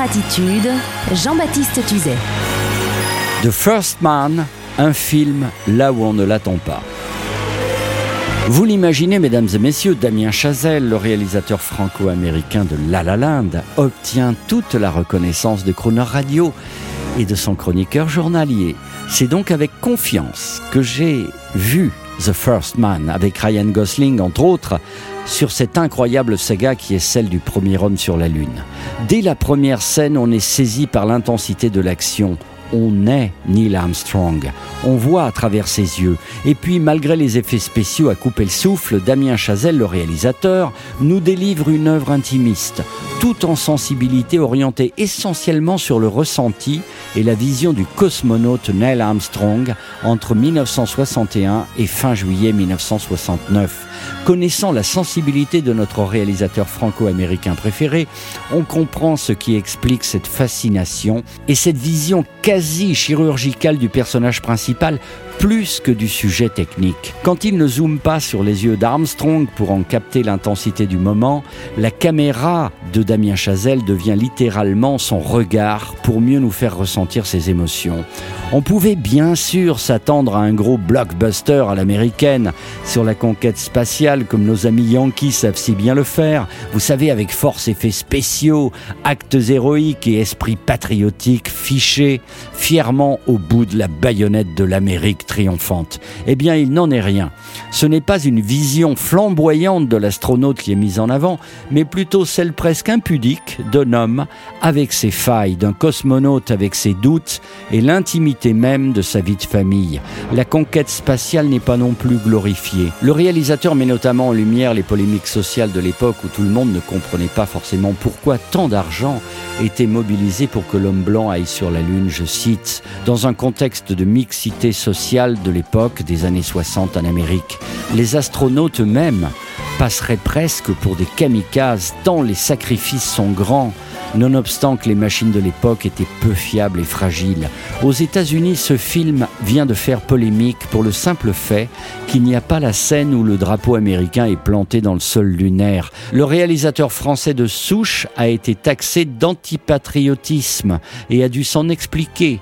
Attitude, Jean-Baptiste Tuzet. The First Man, un film là où on ne l'attend pas. Vous l'imaginez, mesdames et messieurs, Damien Chazelle, le réalisateur franco-américain de La La Land, obtient toute la reconnaissance de Crooner Radio et de son chroniqueur journalier. C'est donc avec confiance que j'ai vu The First Man avec Ryan Gosling, entre autres, sur cette incroyable saga qui est celle du premier homme sur la Lune. Dès la première scène, on est saisi par l'intensité de l'action on est Neil Armstrong. On voit à travers ses yeux. Et puis, malgré les effets spéciaux à couper le souffle, Damien Chazelle, le réalisateur, nous délivre une œuvre intimiste, tout en sensibilité orientée essentiellement sur le ressenti et la vision du cosmonaute Neil Armstrong entre 1961 et fin juillet 1969. Connaissant la sensibilité de notre réalisateur franco-américain préféré, on comprend ce qui explique cette fascination et cette vision quasi chirurgicale du personnage principal plus que du sujet technique. Quand il ne zoome pas sur les yeux d'Armstrong pour en capter l'intensité du moment, la caméra de Damien Chazelle devient littéralement son regard pour mieux nous faire ressentir ses émotions. On pouvait bien sûr s'attendre à un gros blockbuster à l'américaine sur la conquête spatiale comme nos amis yankees savent si bien le faire, vous savez avec force effets spéciaux, actes héroïques et esprit patriotique fichés fièrement au bout de la baïonnette de l'Amérique triomphante. Eh bien, il n'en est rien. Ce n'est pas une vision flamboyante de l'astronaute qui est mise en avant, mais plutôt celle presque impudique d'un homme avec ses failles, d'un cosmonaute avec ses doutes et l'intimité même de sa vie de famille. La conquête spatiale n'est pas non plus glorifiée. Le réalisateur met notamment en lumière les polémiques sociales de l'époque où tout le monde ne comprenait pas forcément pourquoi tant d'argent était mobilisé pour que l'homme blanc aille sur la Lune, je cite, dans un contexte de mixité sociale de l'époque des années 60 en Amérique. Les astronautes eux-mêmes passeraient presque pour des kamikazes tant les sacrifices sont grands nonobstant que les machines de l'époque étaient peu fiables et fragiles. Aux États-Unis, ce film vient de faire polémique pour le simple fait qu'il n'y a pas la scène où le drapeau américain est planté dans le sol lunaire. Le réalisateur français de souche a été taxé d'antipatriotisme et a dû s'en expliquer.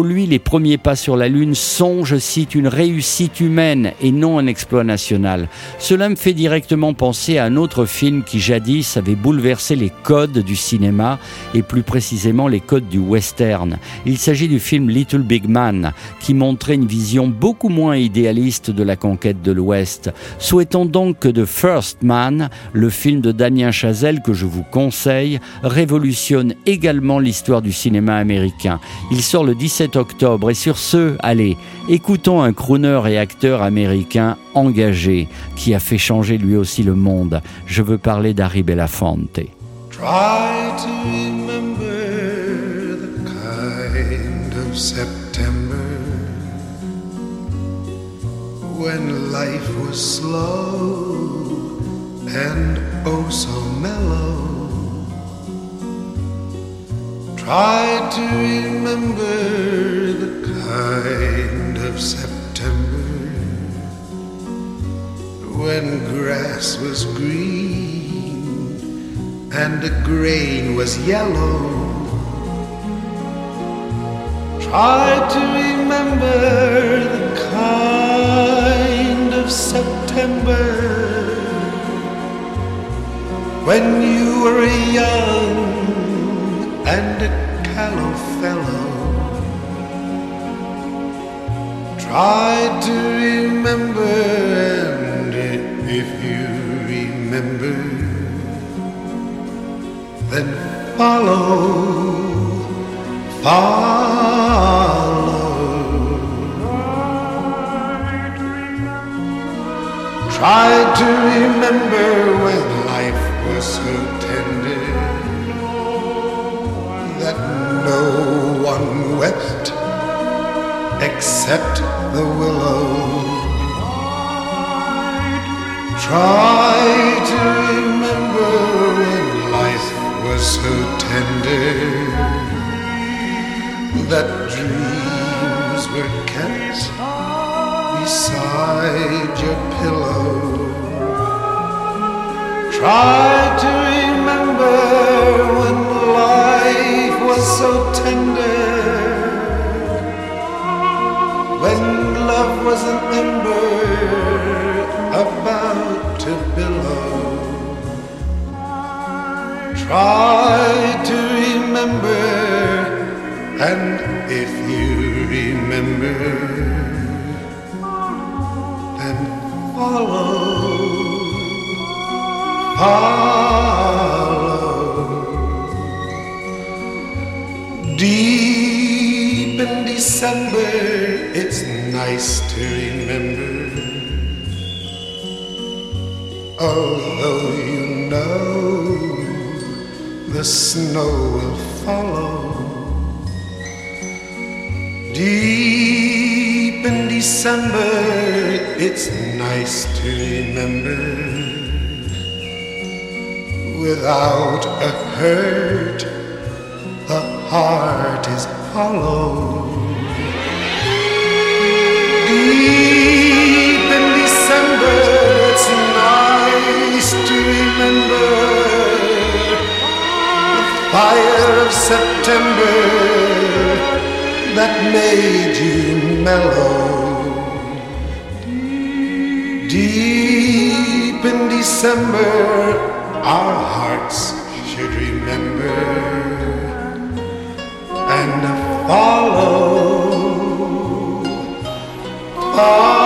Lui, les premiers pas sur la Lune sont, je cite, une réussite humaine et non un exploit national. Cela me fait directement penser à un autre film qui jadis avait bouleversé les codes du cinéma et plus précisément les codes du western. Il s'agit du film Little Big Man qui montrait une vision beaucoup moins idéaliste de la conquête de l'Ouest. Souhaitons donc que The First Man, le film de Damien Chazelle que je vous conseille, révolutionne également l'histoire du cinéma américain. Il sort le 17 octobre et sur ce, allez, écoutons un crooner et acteur américain engagé qui a fait changer lui aussi le monde. Je veux parler d'Harry Belafonte. Try to remember the kind of September when grass was green and the grain was yellow. Try to remember the kind of September when you were young and a callow fellow. Try to remember, and if you remember, then follow, follow. Try to remember when life was so tender that no one wept except the willow. Try to remember when life was so tender that dreams were kept beside your pillow. Try was so tender, when love was an ember about to billow. Try to remember, and if you remember, then follow. Follow. December, it's nice to remember. Although you know the snow will follow. Deep in December, it's nice to remember. Without a hurt, the heart is hollow. Fire of September that made you mellow. Deep in December, our hearts should remember and follow. follow.